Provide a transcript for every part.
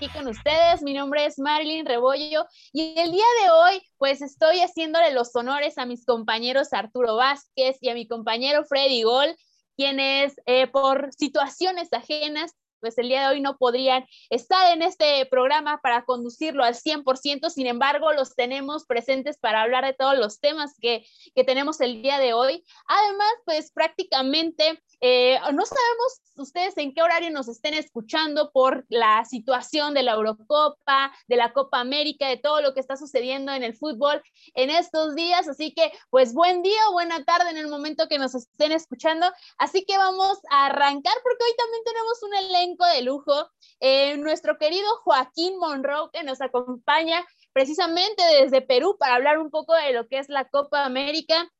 Aquí con ustedes. Mi nombre es Marilyn Rebollo y el día de hoy pues estoy haciéndole los honores a mis compañeros Arturo Vázquez y a mi compañero Freddy Gol, quienes eh, por situaciones ajenas pues el día de hoy no podrían estar en este programa para conducirlo al 100%, sin embargo, los tenemos presentes para hablar de todos los temas que, que tenemos el día de hoy. Además, pues prácticamente eh, no sabemos ustedes en qué horario nos estén escuchando por la situación de la Eurocopa, de la Copa América, de todo lo que está sucediendo en el fútbol en estos días. Así que, pues buen día o buena tarde en el momento que nos estén escuchando. Así que vamos a arrancar porque hoy también tenemos un elenco de lujo. Eh, nuestro querido Joaquín Monroe que nos acompaña precisamente desde Perú para hablar un poco de lo que es la Copa América.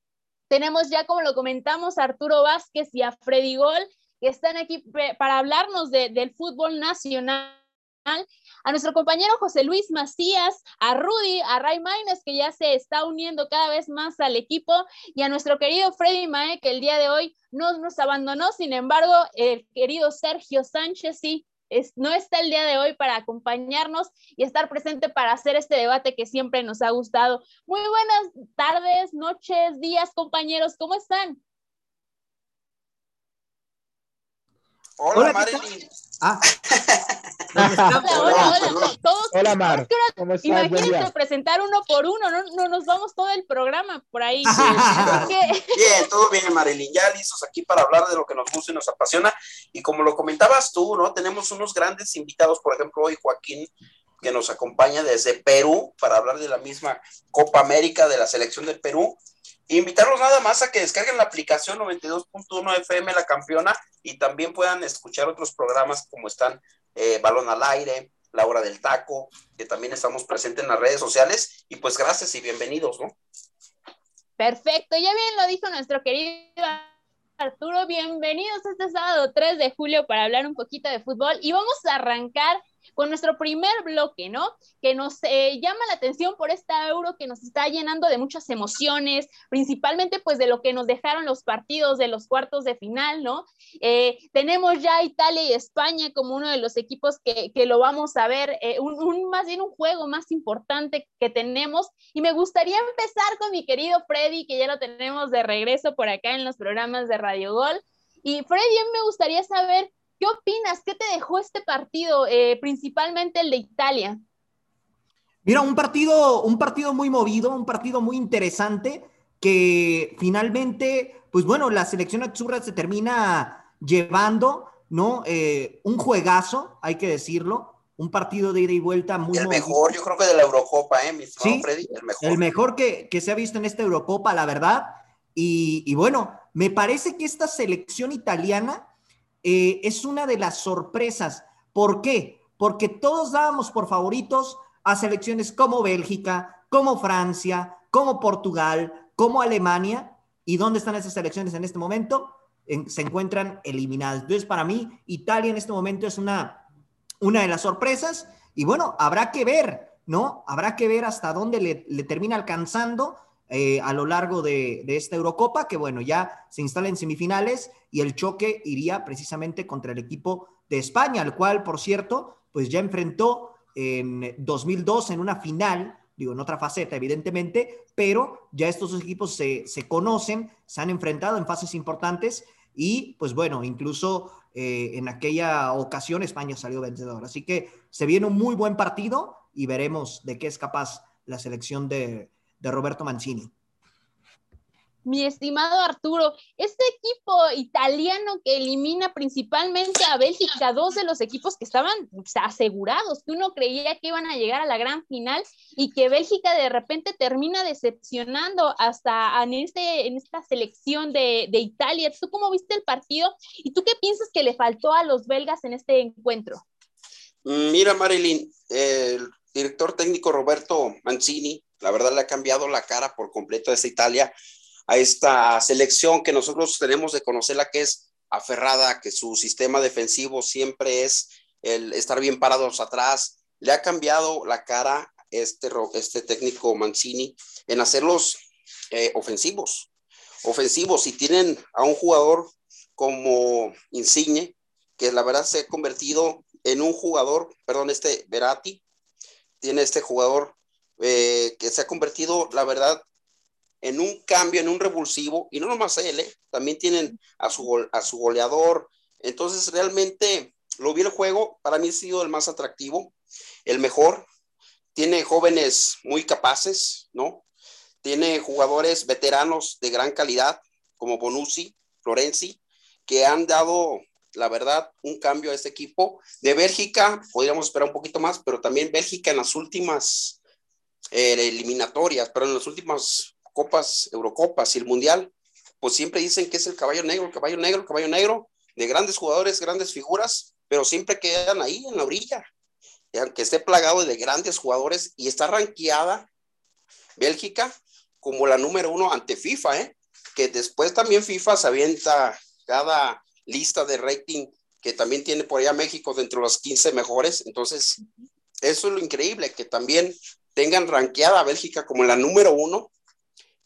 Tenemos ya, como lo comentamos, a Arturo Vázquez y a Freddy Gol, que están aquí para hablarnos del fútbol nacional a nuestro compañero José Luis Macías, a Rudy, a Ray Maines, que ya se está uniendo cada vez más al equipo, y a nuestro querido Freddy Mae, que el día de hoy no nos abandonó. Sin embargo, el querido Sergio Sánchez sí no está el día de hoy para acompañarnos y estar presente para hacer este debate que siempre nos ha gustado. Muy buenas tardes, noches, días, compañeros, ¿cómo están? Hola, Marilyn. Ah. hola, hola, hola. Todos, hola, Mar. ¿Cómo estás? Imagínense presentar uno por uno, no, no, nos vamos todo el programa por ahí. Bien, todo bien, Marilyn. Ya listos aquí para hablar de lo que nos gusta y nos apasiona. Y como lo comentabas tú, ¿no? Tenemos unos grandes invitados, por ejemplo, hoy Joaquín que nos acompaña desde Perú para hablar de la misma Copa América de la selección del Perú invitarlos nada más a que descarguen la aplicación 92.1 FM La Campeona y también puedan escuchar otros programas como están eh, Balón al Aire, La Hora del Taco, que también estamos presentes en las redes sociales. Y pues gracias y bienvenidos, ¿no? Perfecto, ya bien lo dijo nuestro querido Arturo, bienvenidos este sábado 3 de julio para hablar un poquito de fútbol y vamos a arrancar con nuestro primer bloque, ¿no? Que nos eh, llama la atención por esta euro que nos está llenando de muchas emociones, principalmente pues de lo que nos dejaron los partidos de los cuartos de final, ¿no? Eh, tenemos ya Italia y España como uno de los equipos que, lo vamos a ver, eh, un, más bien un juego más importante que tenemos. Y me gustaría empezar con mi querido Freddy, que ya lo tenemos de regreso por acá en los programas de Radio Gol. Y Freddy, me gustaría saber ¿Qué opinas? ¿Qué te dejó este partido, eh, principalmente el de Italia? Mira, un partido, un partido muy movido, un partido muy interesante, que finalmente, pues bueno, la selección azurra se termina llevando, ¿no? Eh, un juegazo, hay que decirlo, un partido de ida y vuelta muy El mejor, yo creo que de la Eurocopa, ¿eh? Mi sí, Freddy, el mejor. El mejor que, se ha visto en esta Eurocopa, la verdad. Y, y bueno, me parece que esta selección italiana eh, es una de las sorpresas. ¿Por qué? Porque todos dábamos por favoritos a selecciones como Bélgica, como Francia, como Portugal, como Alemania. ¿Y dónde están esas selecciones en este momento? se encuentran eliminadas. Entonces, para mí, Italia en este momento es una, una de las sorpresas. Y bueno, habrá que ver, ¿no? Habrá que ver hasta dónde le termina alcanzando eh, a lo largo de, esta Eurocopa, que bueno, ya se instala en semifinales y el choque iría precisamente contra el equipo de España, al cual, por cierto, pues ya enfrentó en 2002 en una final digo, en otra faceta, evidentemente, pero ya estos dos equipos se, se conocen, se han enfrentado en fases importantes y, pues bueno, incluso eh, en aquella ocasión España salió vencedor. Así que se viene un muy buen partido y veremos de qué es capaz la selección de, de Roberto Mancini mi estimado Arturo, este equipo italiano que elimina principalmente a Bélgica, dos de los equipos que estaban asegurados, que uno creía que iban a llegar a la gran final y que Bélgica de repente termina decepcionando hasta en, este, en esta selección de, de Italia. ¿Tú cómo viste el partido y tú qué piensas que le faltó a los belgas en este encuentro? Mira, Marilyn, el director técnico Roberto Mancini, la verdad le ha cambiado la cara por completo a esta Italia a esta selección que nosotros tenemos de conocerla, que es aferrada, que su sistema defensivo siempre es el estar bien parados atrás. Le ha cambiado la cara este, este técnico Mancini en hacerlos eh, ofensivos. Ofensivos, si tienen a un jugador como Insigne, que la verdad se ha convertido en un jugador, perdón, este Verati, tiene este jugador eh, que se ha convertido, la verdad, en un cambio, en un revulsivo, y no nomás él, ¿eh? también tienen a su, a su goleador. Entonces, realmente lo vi el juego, para mí ha sido el más atractivo, el mejor. Tiene jóvenes muy capaces, ¿no? Tiene jugadores veteranos de gran calidad, como Bonucci, Florenzi, que han dado, la verdad, un cambio a este equipo. De Bélgica, podríamos esperar un poquito más, pero también Bélgica en las últimas eh, eliminatorias, pero en las últimas copas, Eurocopas y el Mundial, pues siempre dicen que es el caballo negro, el caballo negro, el caballo negro, de grandes jugadores, grandes figuras, pero siempre quedan ahí en la orilla. Y aunque esté plagado de grandes jugadores y está ranqueada Bélgica como la número uno ante FIFA, ¿eh? que después también FIFA se avienta cada lista de rating que también tiene por allá México dentro de los 15 mejores. Entonces, eso es lo increíble, que también tengan ranqueada a Bélgica como la número uno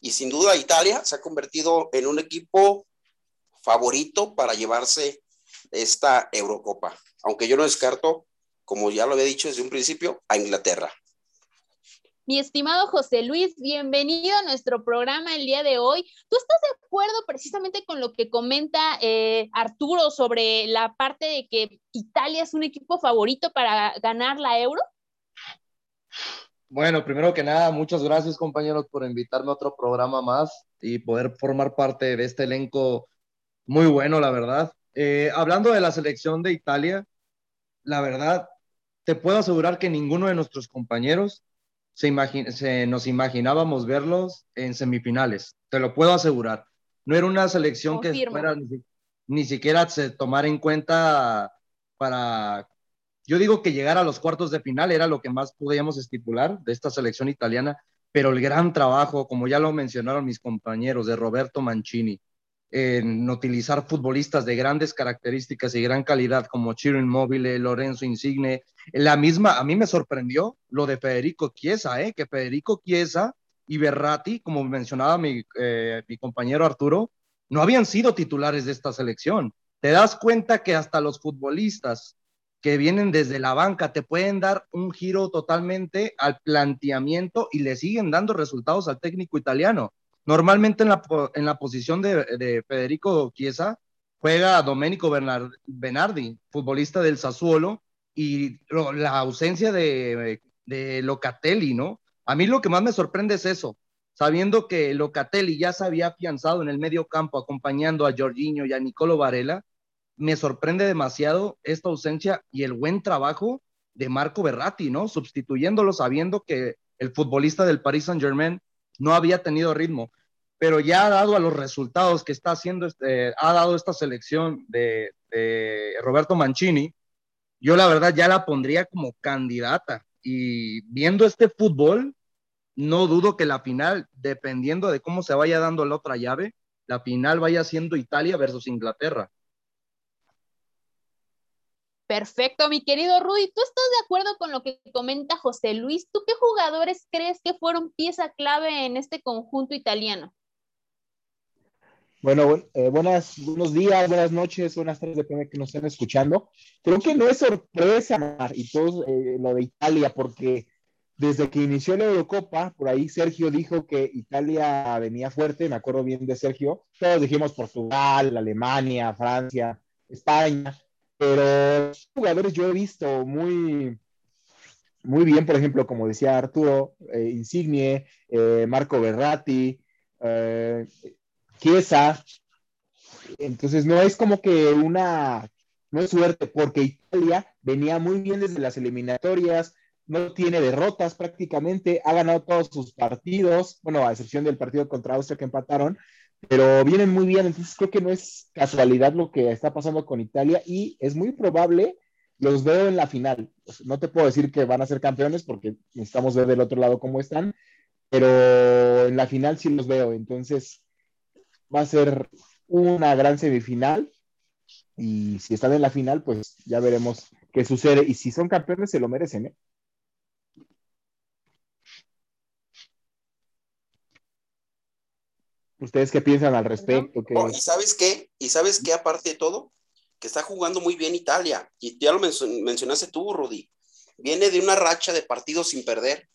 y sin duda Italia se ha convertido en un equipo favorito para llevarse esta Eurocopa, aunque yo no descarto, como ya lo había dicho desde un principio, a Inglaterra. Mi estimado José Luis, bienvenido a nuestro programa el día de hoy. ¿Tú estás de acuerdo precisamente con lo que comenta eh, Arturo sobre la parte de que Italia es un equipo favorito para ganar la Euro? Bueno, primero que nada, muchas gracias compañeros por invitarme a otro programa más y poder formar parte de este elenco muy bueno, la verdad. Eh, hablando de la selección de Italia, la verdad, te puedo asegurar que ninguno de nuestros compañeros se, se nos imaginábamos verlos en semifinales, te lo puedo asegurar. No era una selección que fuera, ni, ni, siquiera se tomara en cuenta para yo digo que llegar a los cuartos de final era lo que más podíamos estipular de esta selección italiana, pero el gran trabajo, como ya lo mencionaron mis compañeros, de Roberto Mancini, en utilizar futbolistas de grandes características y gran calidad como Chiro Immobile, Lorenzo Insigne, la misma, a mí me sorprendió lo de Federico Chiesa, ¿eh? que Federico Chiesa y Berratti, como mencionaba mi, eh, mi compañero Arturo, no habían sido titulares de esta selección. Te das cuenta que hasta los futbolistas que vienen desde la banca te pueden dar un giro totalmente al planteamiento y le siguen dando resultados al técnico italiano. Normalmente en la, en la posición de, Federico Chiesa juega Domenico Bernardi, futbolista del Sassuolo, y la ausencia de, Locatelli, ¿no? A mí lo que más me sorprende es eso, sabiendo que Locatelli ya se había afianzado en el medio campo acompañando a Jorginho y a Nicolo Varela, me sorprende demasiado esta ausencia y el buen trabajo de Marco Berratti, ¿no? Sustituyéndolo sabiendo que el futbolista del Paris Saint Germain no había tenido ritmo, pero ya ha dado a los resultados que está haciendo, este, ha dado esta selección de Roberto Mancini, yo la verdad ya la pondría como candidata y viendo este fútbol, no dudo que la final, dependiendo de cómo se vaya dando la otra llave, la final vaya siendo Italia versus Inglaterra. Perfecto, mi querido Rudy. ¿Tú estás de acuerdo con lo que comenta José Luis? ¿Tú qué jugadores crees que fueron pieza clave en este conjunto italiano? Bueno, eh, buenas, buenos días, buenas noches, buenas tardes, depende de que nos estén escuchando. Creo que no es sorpresa, y todo eh, lo de Italia, porque desde que inició la Eurocopa, por ahí Sergio dijo que Italia venía fuerte, me acuerdo bien de Sergio, todos dijimos Portugal, Alemania, Francia, España, pero jugadores yo he visto muy, muy bien, por ejemplo, como decía Arturo, eh, Insigne, eh, Marco Berratti, Chiesa, entonces no es como que una, no es suerte, porque Italia venía muy bien desde las eliminatorias, no tiene derrotas prácticamente, ha ganado todos sus partidos, bueno, a excepción del partido contra Austria que empataron, pero vienen muy bien, entonces creo que no es casualidad lo que está pasando con Italia y es muy probable, los veo en la final. No te puedo decir que van a ser campeones porque necesitamos ver del otro lado cómo están, pero en la final sí los veo, entonces va a ser una gran semifinal y si están en la final, pues ya veremos qué sucede y si son campeones se lo merecen, ¿eh? ¿Ustedes qué piensan al respecto? Oh, ¿Y sabes qué? ¿Y sabes qué aparte de todo? Que está jugando muy bien Italia. Y ya lo mencionaste tú, Rudy. Viene de una racha de partidos sin perder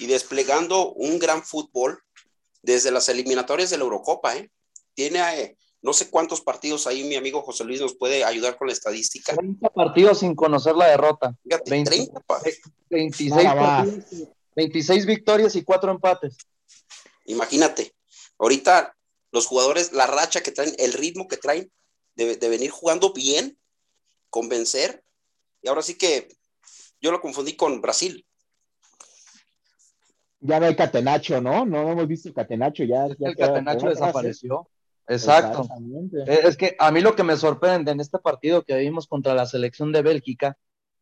y desplegando un gran fútbol desde las eliminatorias de la Eurocopa. ¿eh? Tiene eh, no sé cuántos partidos ahí mi amigo José Luis nos puede ayudar con la estadística. 30 partidos sin conocer la derrota. 26, 26 victorias y 4 empates. Imagínate. Ahorita los jugadores, la racha que traen, el ritmo que traen de, venir jugando bien, convencer. Y ahora sí que yo lo confundí con Brasil. Ya no hay Catenacho, ¿no? No hemos visto Catenacho ya. el Catenacho desapareció. Exacto. Es que a mí lo que me sorprende en este partido que vimos contra la selección de Bélgica,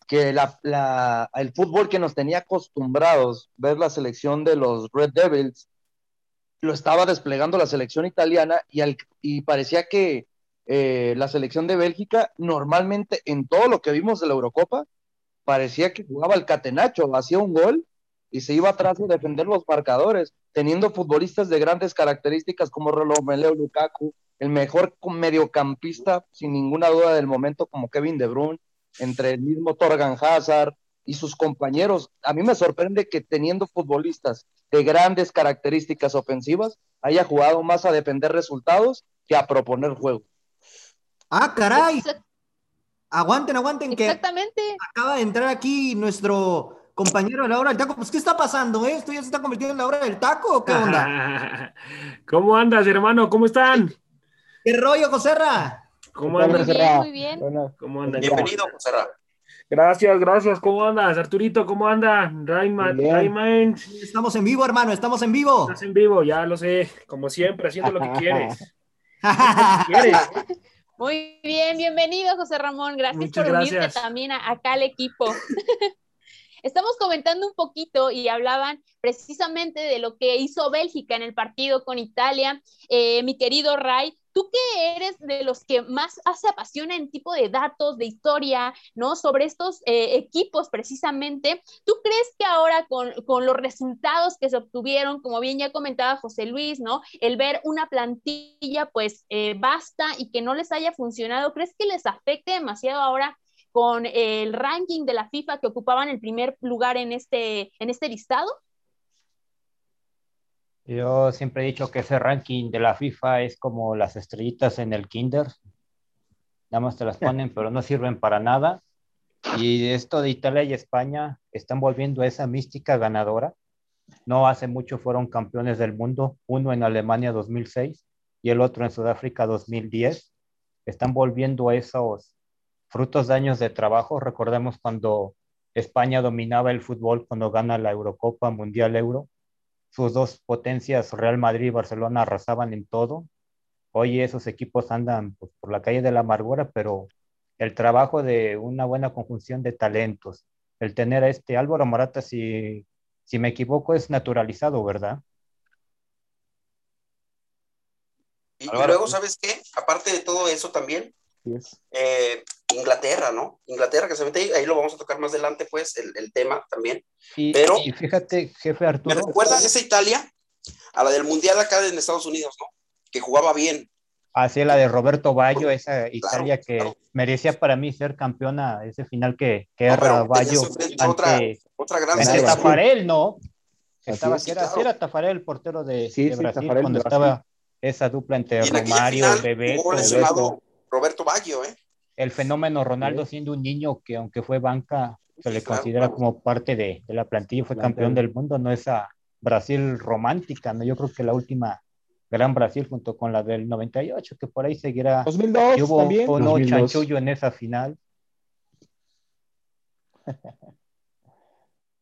que la, el fútbol que nos tenía acostumbrados ver la selección de los Red Devils, lo estaba desplegando la selección italiana y, y parecía que eh, la selección de Bélgica normalmente en todo lo que vimos de la Eurocopa parecía que jugaba el catenacho, hacía un gol y se iba atrás a defender los marcadores, teniendo futbolistas de grandes características como Romelu Lukaku, el mejor mediocampista sin ninguna duda del momento como Kevin De Bruyne, entre el mismo Torgan Hazard y sus compañeros. A mí me sorprende que teniendo futbolistas de grandes características ofensivas, haya jugado más a defender resultados que a proponer juego. Ah, caray. Aguanten, aguanten Exactamente. que acaba de entrar aquí nuestro compañero de la hora del taco. Pues, ¿qué está pasando? Eh? ¿Esto ya se está convirtiendo en la hora del taco o qué onda? ¿Cómo andas, hermano? ¿Cómo están? ¿Qué rollo, Joserra? ¿Cómo andas? Muy bien, muy bien. ¿Cómo andas? Bienvenido, Joserra. Gracias, gracias. ¿Cómo andas, Arturito? ¿Cómo anda? Rayman, Estamos en vivo, hermano, estamos en vivo. Estás en vivo, ya lo sé. Como siempre, haciendo lo que quieres. Muy bien, bienvenido, José Ramón. Gracias por unirte también acá al equipo. Estamos comentando un poquito y hablaban precisamente de lo que hizo Bélgica en el partido con Italia. Eh, mi querido Ray, tú que eres de los que más se apasiona en tipo de datos, de historia, ¿no? Sobre estos eh, equipos precisamente, ¿tú crees que ahora con, los resultados que se obtuvieron, como bien ya comentaba José Luis, ¿no? El ver una plantilla pues eh, basta y que no les haya funcionado, ¿crees que les afecte demasiado ahora con el ranking de la FIFA que ocupaban el primer lugar en este, en este listado? Yo siempre he dicho que ese ranking de la FIFA es como las estrellitas en el kinder. Nada más te las ponen, pero no sirven para nada. Y esto de Italia y España están volviendo a esa mística ganadora. No hace mucho fueron campeones del mundo, uno en Alemania 2006 y el otro en Sudáfrica 2010. Están volviendo a esos frutos de años de trabajo. Recordemos cuando España dominaba el fútbol, cuando gana la Eurocopa Mundial Euro sus dos potencias, Real Madrid y Barcelona, arrasaban en todo. Hoy esos equipos andan pues, por la calle de la amargura, pero el trabajo de una buena conjunción de talentos, el tener a este Álvaro Morata, si, si me equivoco, es naturalizado, ¿verdad? Y, luego, ¿sabes qué? Aparte de todo eso también, eh, Inglaterra, ¿no? Inglaterra que se mete ahí, ahí lo vamos a tocar más adelante, pues, el, tema también. Y, Pero, y fíjate, jefe Arturo. ¿Me recuerda esa Italia? A la del Mundial acá en Estados Unidos, ¿no? Que jugaba bien. Así la de Roberto Baggio, esa Italia que merecía para mí ser campeona, ese final que, que era Baggio ante, Otra gran Ese selección. Tafarel, ¿no? Estaba, es, que era, claro. era Tafarel el portero de, Sí, de sí, Brasil Tafarel cuando Brasil. estaba esa dupla entre Romario, final Bebeto, lesionado Roberto Baggio, ¿eh? el fenómeno Ronaldo siendo un niño que aunque fue banca, se le claro, considera claro. como parte de, de la plantilla, fue campeón del mundo, no esa Brasil romántica, ¿no? Yo creo que la última gran Brasil junto con la del 98, que por ahí seguirá. 2002 Y hubo también. o no 2002. chanchullo en esa final.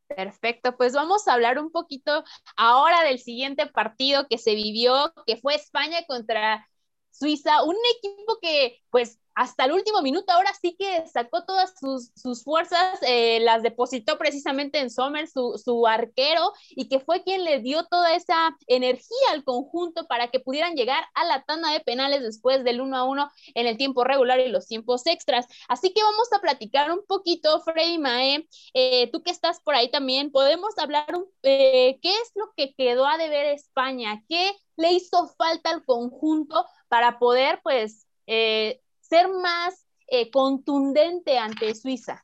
Perfecto, pues vamos a hablar un poquito ahora del siguiente partido que se vivió, que fue España contra Suiza, un equipo que pues hasta el último minuto ahora sí que sacó todas sus, fuerzas, eh, las depositó precisamente en Sommer, su, su arquero, y que fue quien le dio toda esa energía al conjunto para que pudieran llegar a la tanda de penales después del 1 a 1 en el tiempo regular y los tiempos extras. Así que vamos a platicar un poquito, Freddy Mae, eh, tú que estás por ahí también, podemos hablar un, eh, qué es lo que quedó a deber España, qué le hizo falta al conjunto para poder, pues, eh, ser más eh, contundente ante Suiza.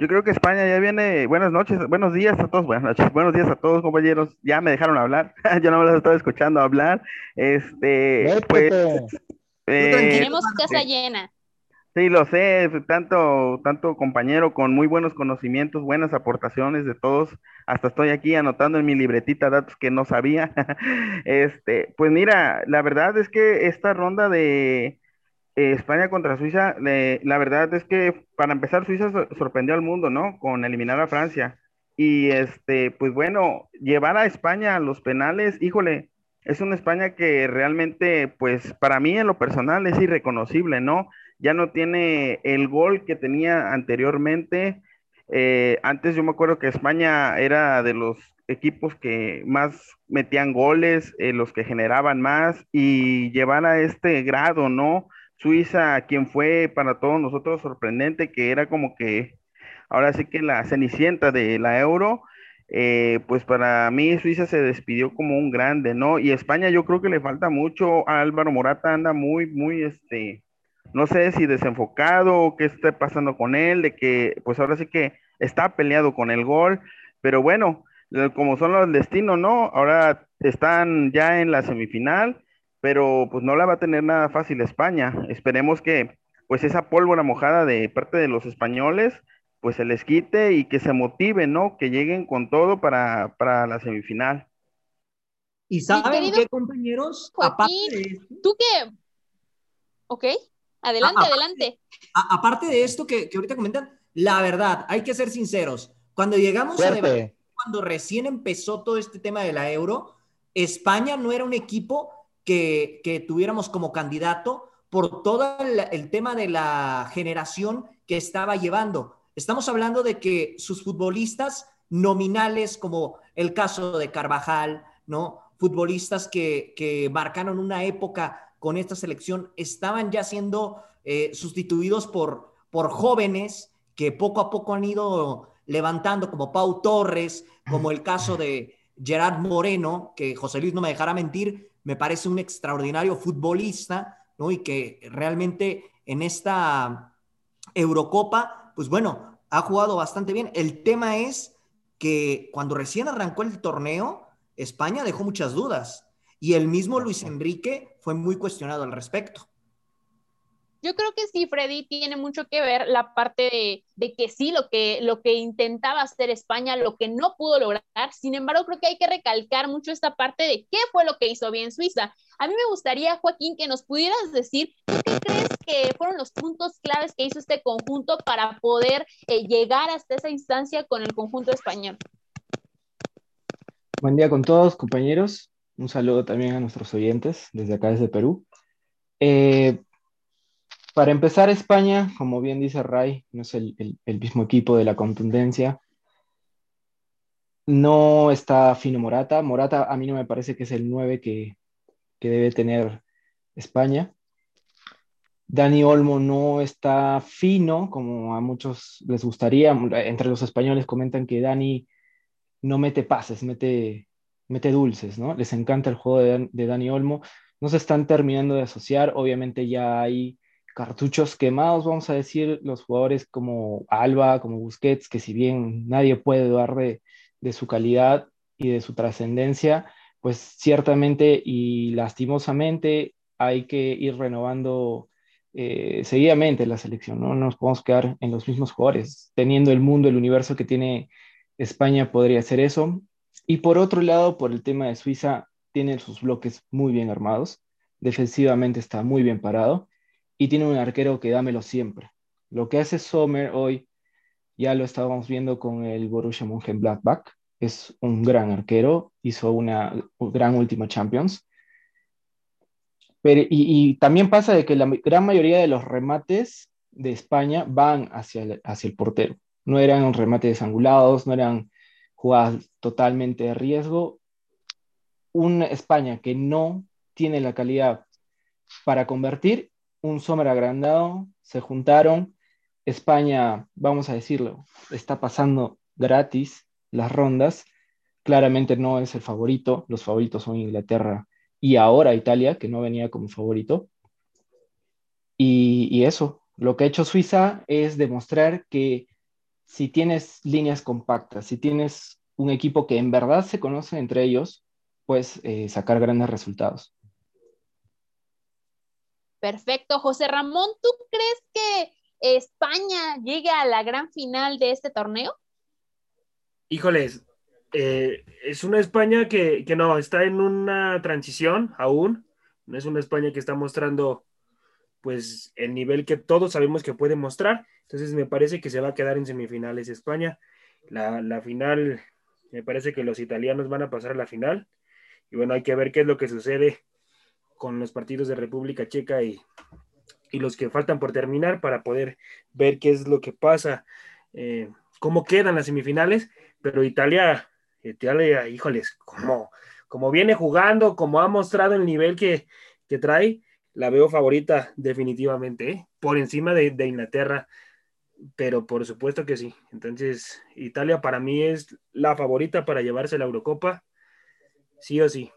Yo creo que España ya viene. Buenas noches, buenos días a todos, buenas noches, buenos días a todos, compañeros. Ya me dejaron hablar. Yo no me los estaba escuchando hablar. Este, pues, Vete. eh, Tenemos casa llena. Sí, lo sé, tanto, tanto compañero con muy buenos conocimientos, buenas aportaciones de todos. Hasta estoy aquí anotando en mi libretita datos que no sabía. Este, pues mira, la verdad es que esta ronda de eh, España contra Suiza, la verdad es que para empezar Suiza sor- sorprendió al mundo, ¿no? Con eliminar a Francia. Y este, pues bueno, llevar a España a los penales, híjole, es una España que realmente, pues para mí en lo personal es irreconocible, ¿no? Ya no tiene el gol que tenía anteriormente. Eh, antes yo me acuerdo que España era de los equipos que más metían goles, eh, los que generaban más y llevar a este grado, ¿no? Suiza, quien fue para todos nosotros sorprendente, que era como que ahora sí que la cenicienta de la euro, eh, pues para mí Suiza se despidió como un grande, ¿no? Y España yo creo que le falta mucho, Álvaro Morata anda muy, muy, este, no sé si desenfocado o qué esté pasando con él, de que pues ahora sí que está peleado con el gol, pero bueno, eh, como son los destinos, ¿no? Ahora están ya en la semifinal, pero pues no la va a tener nada fácil España. Esperemos que pues esa pólvora mojada de parte de los españoles pues se les quite y que se motiven, ¿no? Que lleguen con todo para, para la semifinal. ¿Y saben querido qué, compañeros? Joaquín. Aparte de ¿Tú qué? Ok, adelante, Ah, ah, adelante. a- aparte de esto que, que ahorita comentan, la verdad, hay que ser sinceros. Cuando llegamos a debate, Fuerte. cuando recién empezó todo este tema de la euro, España no era un equipo que, que tuviéramos como candidato por todo el, el tema de la generación que estaba llevando. Estamos hablando de que sus futbolistas nominales, como el caso de Carvajal, ¿no? Futbolistas que, que marcaron una época con esta selección, estaban ya siendo eh, sustituidos por, por jóvenes que poco a poco han ido levantando, como Pau Torres, como el caso de Gerard Moreno, que José Luis no me dejará mentir, me parece un extraordinario futbolista, ¿no? Y que realmente en esta Eurocopa, pues bueno, ha jugado bastante bien. El tema es que cuando recién arrancó el torneo, España dejó muchas dudas y el mismo Luis Enrique fue muy cuestionado al respecto. Yo creo que sí, Freddy, tiene mucho que ver la parte de, de, que sí, lo que, lo que intentaba hacer España, lo que no pudo lograr. Sin embargo, creo que hay que recalcar mucho esta parte de qué fue lo que hizo bien Suiza. A mí me gustaría, Joaquín, que nos pudieras decir qué crees que fueron los puntos claves que hizo este conjunto para poder eh, llegar hasta esa instancia con el conjunto español. Buen día con todos, compañeros. Un saludo también a nuestros oyentes desde acá, desde Perú. Eh, para empezar, España, como bien dice Ray, no es el, mismo equipo de la contundencia. No está fino Morata. Morata a mí no me parece que es el 9 que, que debe tener España. Dani Olmo no está fino, como a muchos les gustaría. Entre los españoles comentan que Dani no mete pases, mete, mete dulces, ¿no? Les encanta el juego de, Dani Olmo. No se están terminando de asociar. Obviamente ya hay cartuchos quemados, vamos a decir, los jugadores como Alba, como Busquets, que si bien nadie puede dudar de, su calidad y de su trascendencia, pues ciertamente y lastimosamente hay que ir renovando eh, seguidamente la selección, ¿no? nos podemos quedar en los mismos jugadores. Teniendo el mundo, el universo que tiene España podría hacer eso. Y por otro lado, por el tema de Suiza, tiene sus bloques muy bien armados, defensivamente está muy bien parado y tiene un arquero que dámelo siempre. Lo que hace Sommer hoy, ya lo estábamos viendo con el Borussia Mönchengladbach, es un gran arquero, hizo una gran última Champions. Pero, y, también pasa de que la gran mayoría de los remates de España van hacia el, hacia el portero. No eran remates angulados, no eran jugadas totalmente de riesgo. Una España que no tiene la calidad para convertir un Sommer agrandado, se juntaron. España, vamos a decirlo, está pasando gratis las rondas. Claramente no es el favorito, los favoritos son Inglaterra y ahora Italia, que no venía como favorito. Y, y eso, lo que ha hecho Suiza es demostrar que si tienes líneas compactas, si tienes un equipo que en verdad se conoce entre ellos, puedes eh, sacar grandes resultados. Perfecto. José Ramón, ¿tú crees que España llegue a la gran final de este torneo? Híjoles, eh, es una España que, que, no, está en una transición aún. No es una España que está mostrando pues el nivel que todos sabemos que puede mostrar. Entonces me parece que se va a quedar en semifinales España. La, la final, me parece que los italianos van a pasar a la final. Y bueno, hay que ver qué es lo que sucede con los partidos de República Checa y, y los que faltan por terminar para poder ver qué es lo que pasa, eh, cómo quedan las semifinales. Pero Italia, Italia, híjoles, como, como viene jugando, como ha mostrado el nivel que, que trae, la veo favorita definitivamente, ¿eh? por encima de, de, Inglaterra, pero por supuesto que sí. Entonces, Italia para mí es la favorita para llevarse la Eurocopa, sí o sí.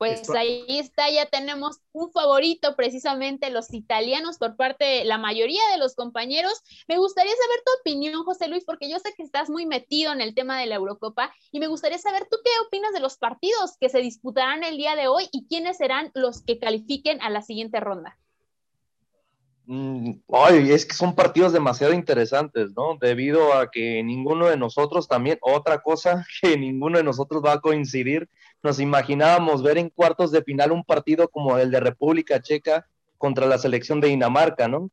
Pues ahí está, ya tenemos un favorito, precisamente los italianos por parte de la mayoría de los compañeros. Me gustaría saber tu opinión, José Luis, porque yo sé que estás muy metido en el tema de la Eurocopa y me gustaría saber tú qué opinas de los partidos que se disputarán el día de hoy y quiénes serán los que califiquen a la siguiente ronda. Mm, ay, es que son partidos demasiado interesantes, ¿no? Debido a que ninguno de nosotros también, otra cosa que ninguno de nosotros va a coincidir, nos imaginábamos ver en cuartos de final un partido como el de República Checa contra la selección de Dinamarca, ¿no?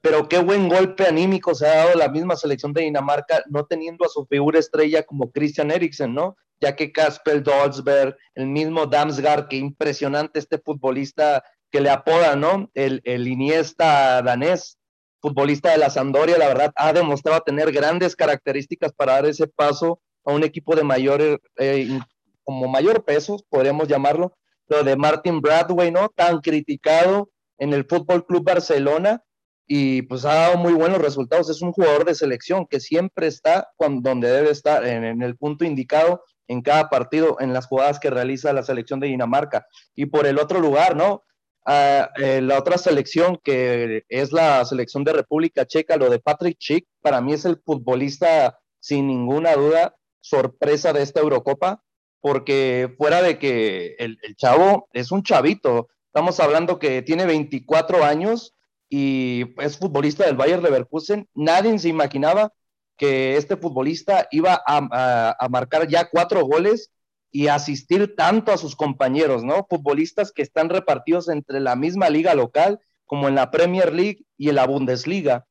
Pero qué buen golpe anímico se ha dado la misma selección de Dinamarca, no teniendo a su figura estrella como Christian Eriksen, ¿no? Ya que Kasper Dolzberg, el mismo Damsgaard, qué impresionante este futbolista que le apoda, ¿no? El, el Iniesta danés, futbolista de la Sampdoria, la verdad, ha demostrado tener grandes características para dar ese paso a un equipo de mayor, eh, como mayor peso, podríamos llamarlo, lo de Martin Bradway, ¿no? Tan criticado en el Fútbol Club Barcelona y pues ha dado muy buenos resultados. Es un jugador de selección que siempre está cuando, donde debe estar, en, en el punto indicado en cada partido, en las jugadas que realiza la selección de Dinamarca. Y por el otro lugar, ¿no? Eh, la otra selección que es la selección de República Checa, lo de Patrick Chick, para mí es el futbolista sin ninguna duda sorpresa de esta Eurocopa, porque fuera de que el, chavo es un chavito, estamos hablando que tiene 24 años y es futbolista del Bayern Leverkusen, nadie se imaginaba que este futbolista iba a marcar ya cuatro goles y asistir tanto a sus compañeros, ¿no? Futbolistas que están repartidos entre la misma liga local, como en la Premier League y en la Bundesliga.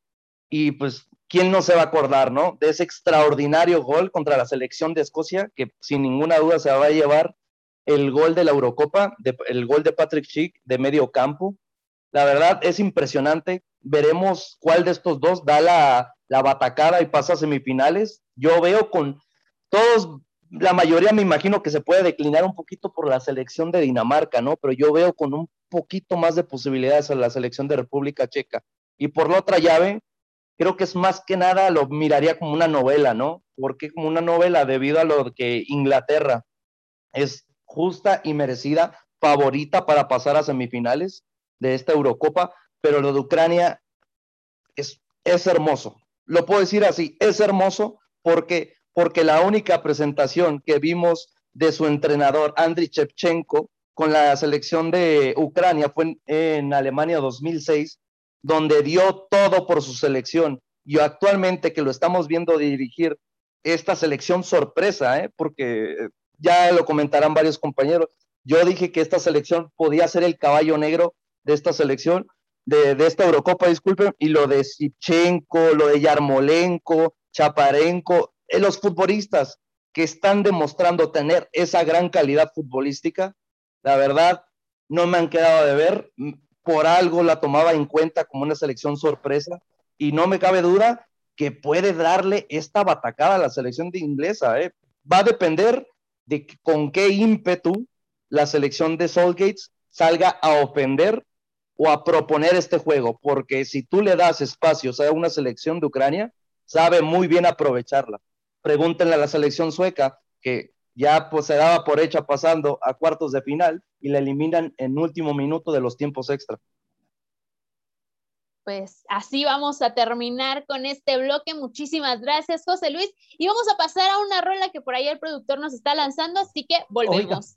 Y pues, ¿quién no se va a acordar, ¿no? De ese extraordinario gol contra la selección de Escocia, que sin ninguna duda se va a llevar el gol de la Eurocopa, el gol de Patrick Schick de medio campo. La verdad es impresionante. Veremos cuál de estos dos da la, la batacada y pasa a semifinales. Yo veo con todos la mayoría me imagino que se puede declinar un poquito por la selección de Dinamarca, ¿no? Pero yo veo con un poquito más de posibilidades a la selección de República Checa. Y por la otra llave, creo que es más que nada, lo miraría como una novela, ¿no? Porque como una novela debido a lo que Inglaterra es justa y merecida favorita para pasar a semifinales de esta Eurocopa, pero lo de Ucrania es, es hermoso. Lo puedo decir así, es hermoso porque, porque la única presentación que vimos de su entrenador, Andriy Shevchenko, con la selección de Ucrania fue en, Alemania 2006, donde dio todo por su selección. Y actualmente que lo estamos viendo dirigir esta selección sorpresa, ¿eh? porque ya lo comentarán varios compañeros, yo dije que esta selección podía ser el caballo negro de esta selección, de, esta Eurocopa, disculpen, y lo de Sipchenko, lo de Yarmolenko, Chaparenko, eh, los futbolistas que están demostrando tener esa gran calidad futbolística, la verdad, no me han quedado de ver, por algo la tomaba en cuenta como una selección sorpresa, y no me cabe duda que puede darle esta batacada a la selección inglesa. ¿eh? Va a depender de con qué ímpetu la selección de Solgates salga a ofender o a proponer este juego, porque si tú le das espacios a una selección de Ucrania, sabe muy bien aprovecharla. Pregúntenle a la selección sueca, que ya pues se daba por hecha pasando a cuartos de final y la eliminan en último minuto de los tiempos extra. Pues así vamos a terminar con este bloque. Muchísimas gracias, José Luis. Y vamos a pasar a una rola que por ahí el productor nos está lanzando, así que volvemos. Oiga.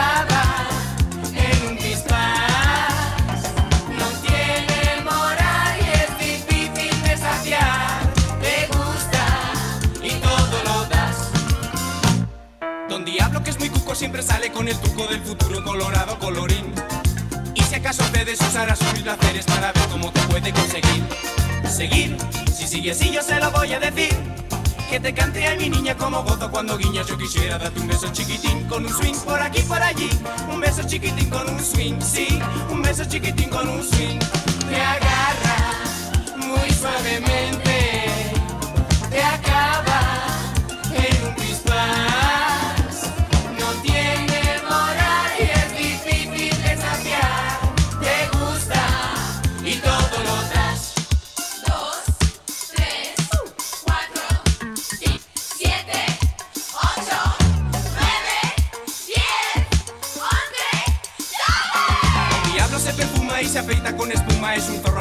Siempre sale con el truco del futuro colorado colorín. Y si acaso puedes usar a sus placeres para ver cómo te puede conseguir. Seguir, si sigue así yo se lo voy a decir. Que te cante a mi niña como gozo cuando guiñas. Yo quisiera darte un beso chiquitín con un swing por aquí, por allí. Un beso chiquitín con un swing, sí. Un beso chiquitín con un swing. Te agarra muy suavemente. Te acaba en un disparo.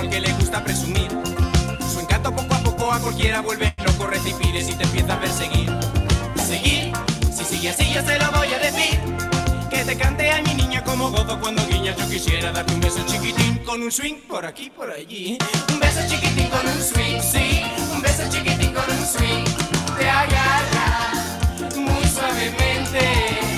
Al que le gusta presumir. Su encanto poco a poco a cualquiera vuelve loco, pides y te empieza a perseguir. Seguir, si sigue así yo se lo voy a decir. Que te cante a mi niña como gozo cuando guiñas. Yo quisiera darte un beso chiquitín con un swing por aquí, por allí. Un beso chiquitín con un swing, sí. Un beso chiquitín con un swing. Te agarra muy suavemente.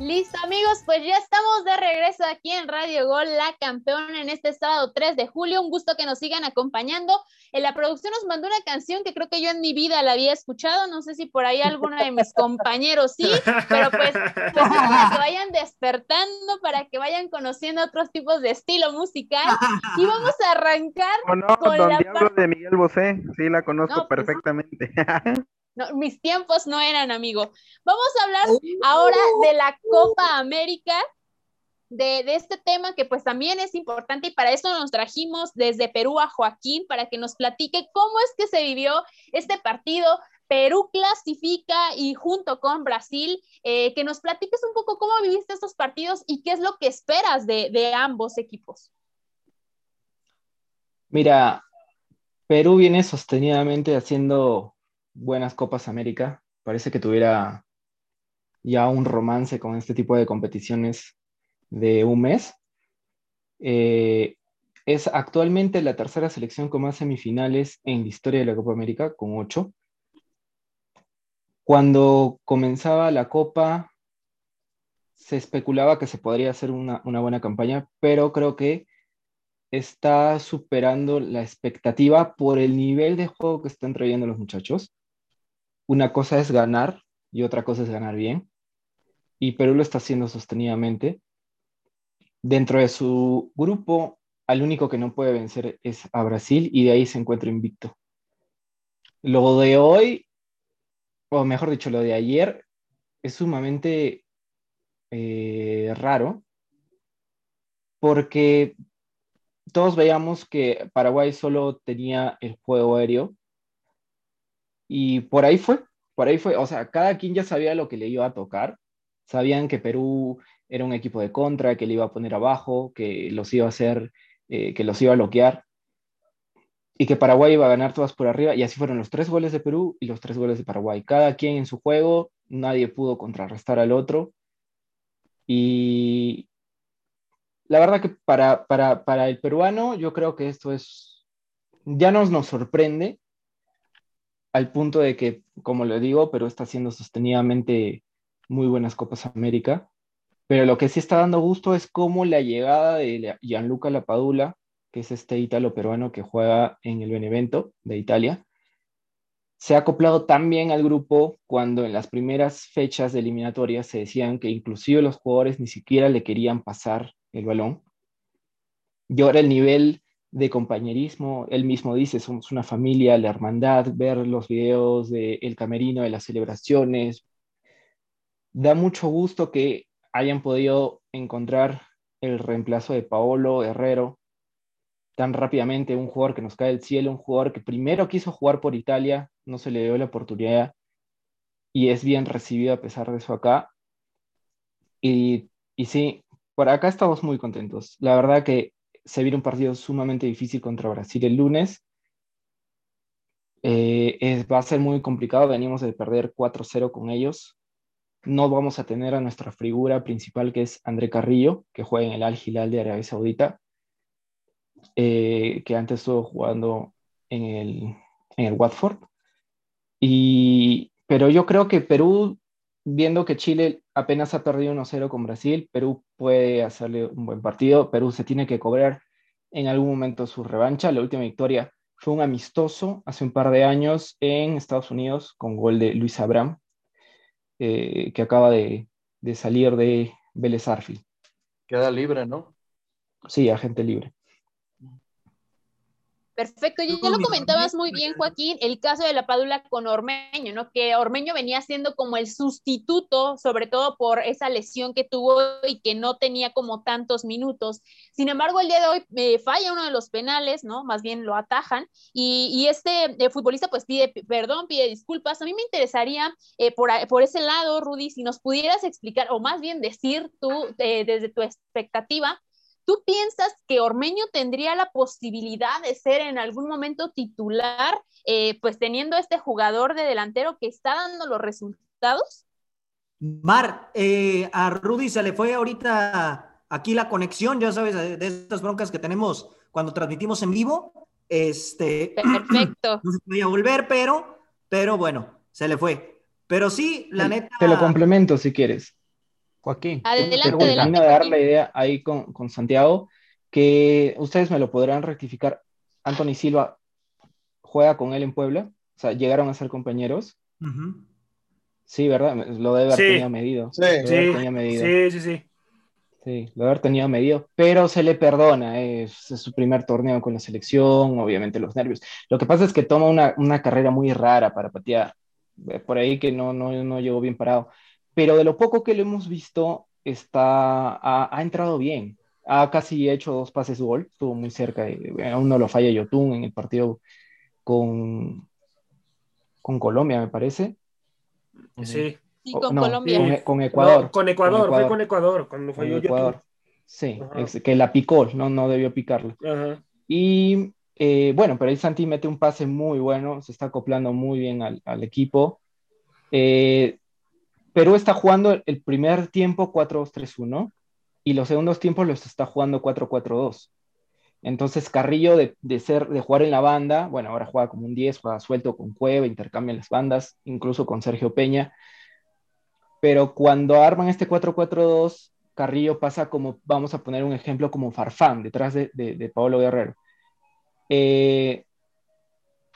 Amigos, pues ya estamos de regreso aquí en Radio Gol, la campeona en este sábado 3 de julio. Un gusto que nos sigan acompañando. En la producción nos mandó una canción que creo que yo en mi vida la había escuchado. No sé si por ahí alguno de mis compañeros sí, pero pues, pues para que vayan despertando, para que vayan conociendo otros tipos de estilo musical. Y vamos a arrancar ¿O no? con Don la Diablo parte- de Miguel Bosé, sí, la conozco No, pues, perfectamente. No, mis tiempos no eran, amigo. Vamos a hablar ahora de la Copa América, de, de este tema que pues también es importante y para eso nos trajimos desde Perú a Joaquín para que nos platique cómo es que se vivió este partido. Perú clasifica y junto con Brasil, eh, que nos platiques un poco cómo viviste estos partidos y qué es lo que esperas de, de ambos equipos. Mira, Perú viene sostenidamente haciendo buenas Copas América. Parece que tuviera ya un romance con este tipo de competiciones de un mes. Eh, es actualmente la tercera selección con más semifinales en la historia de la Copa América, con ocho. Cuando comenzaba la Copa, se especulaba que se podría hacer una, una buena campaña, pero creo que está superando la expectativa por el nivel de juego que están trayendo los muchachos. Una cosa es ganar y otra cosa es ganar bien. Y Perú lo está haciendo sostenidamente. Dentro de su grupo, al único que no puede vencer es a Brasil y de ahí se encuentra invicto. Lo de hoy, o mejor dicho, lo de ayer, es sumamente eh, raro porque todos veíamos que Paraguay solo tenía el juego aéreo y por ahí fue, por ahí fue, o sea, cada quien ya sabía lo que le iba a tocar, sabían que Perú era un equipo de contra, que le iba a poner abajo, que los iba a hacer, eh, que los iba a bloquear y que Paraguay iba a ganar todas por arriba y así fueron los tres goles de Perú y los tres goles de Paraguay, cada quien en su juego, nadie pudo contrarrestar al otro y la verdad que para, para, para el peruano yo creo que esto es, ya nos, nos sorprende al punto de que, como le digo, Perú está haciendo sostenidamente muy buenas Copas América, pero lo que sí está dando gusto es cómo la llegada de Gianluca Lapadula, que es este ítalo peruano que juega en el Benevento de Italia, se ha acoplado tan bien al grupo cuando en las primeras fechas de eliminatorias se decían que inclusive los jugadores ni siquiera le querían pasar el balón. Y ahora el nivel de compañerismo, él mismo dice, somos una familia, la hermandad, ver los videos del el camerino, de las celebraciones, da mucho gusto que hayan podido encontrar el reemplazo de Paolo Herrero tan rápidamente, un jugador que nos cae del cielo, un jugador que primero quiso jugar por Italia, no se le dio la oportunidad y es bien recibido a pesar de eso acá. Y, y sí, por acá estamos muy contentos. La verdad que se viene un partido sumamente difícil contra Brasil el lunes. Eh, es, va a ser muy complicado, venimos de perder 4-0 con ellos. No vamos a tener a nuestra figura principal que es André Carrillo, que juega en el Al Hilal de Arabia Saudita, eh, que antes estuvo jugando en el, en el Watford. Y, pero yo creo que Perú, viendo que Chile apenas ha perdido 1-0 con Brasil, Perú puede hacerle un buen partido. Perú se tiene que cobrar en algún momento su revancha. La última victoria fue un amistoso hace un par de años en Estados Unidos con gol de Luis Abraham, eh, que acaba de, de, salir de Vélez Arfield. Queda libre, ¿no? Sí, agente libre. Perfecto, y ya lo comentabas muy bien, Joaquín, el caso de la Padula con Ormeño, ¿no? Que Ormeño venía siendo como el sustituto, sobre todo por esa lesión que tuvo y que no tenía como tantos minutos. Sin embargo, el día de hoy eh, falla uno de los penales, ¿no? Más bien lo atajan, y, y este eh, futbolista pues pide perdón, pide disculpas. A mí me interesaría eh, por, por, ese lado, Rudy, si nos pudieras explicar, o más bien decir tú, eh, desde tu expectativa, ¿Tú piensas que Ormeño tendría la posibilidad de ser en algún momento titular, eh, pues teniendo este jugador de delantero que está dando los resultados? Mar, eh, a Rudy se le fue ahorita aquí la conexión, ya sabes, de estas broncas que tenemos cuando transmitimos en vivo. Este, Perfecto. No se podía volver, pero, pero bueno, se le fue. Pero sí, la neta. Te lo complemento si quieres. Joaquín. Adelante, dar la idea ahí con, con Santiago, que ustedes me lo podrán rectificar. Anthony Silva juega con él en Puebla, o sea, llegaron a ser compañeros. Sí, ¿verdad? Lo debe haber Sí. tenido medido. Sí. Sí, tenido medido. sí, sí, sí. Sí, lo debe haber tenido medido, pero se le perdona, es, es su primer torneo con la selección, obviamente los nervios. Lo que pasa es que toma una, una carrera muy rara para patear, eh, por ahí que no, no, no llegó bien parado, pero de lo poco que lo hemos visto, está, ha, ha entrado bien, ha casi hecho dos pases gol, estuvo muy cerca, y, eh, aún no lo falla Yotun en el partido con, con Colombia, me parece. Sí. Sí, O- con no, Colombia. Con, con Ecuador. No, con Ecuador, Con fue con Ecuador, cuando con falló Ecuador. Yotun. Sí, es que la picó, no, no debió picarla. Ajá. Y eh, bueno, pero ahí Santi mete un pase muy bueno, se está acoplando muy bien al, al equipo. Eh, Perú está jugando el primer tiempo 4-2-3-1 y los segundos tiempos los está jugando 4-4-2. Entonces Carrillo de, de ser, de jugar en la banda, bueno, ahora juega como un 10, juega suelto con Cueva, intercambia las bandas, incluso con Sergio Peña. Pero cuando arman este 4-4-2, Carrillo pasa como, vamos a poner un ejemplo, como Farfán, detrás de, de, de Pablo Guerrero. Eh,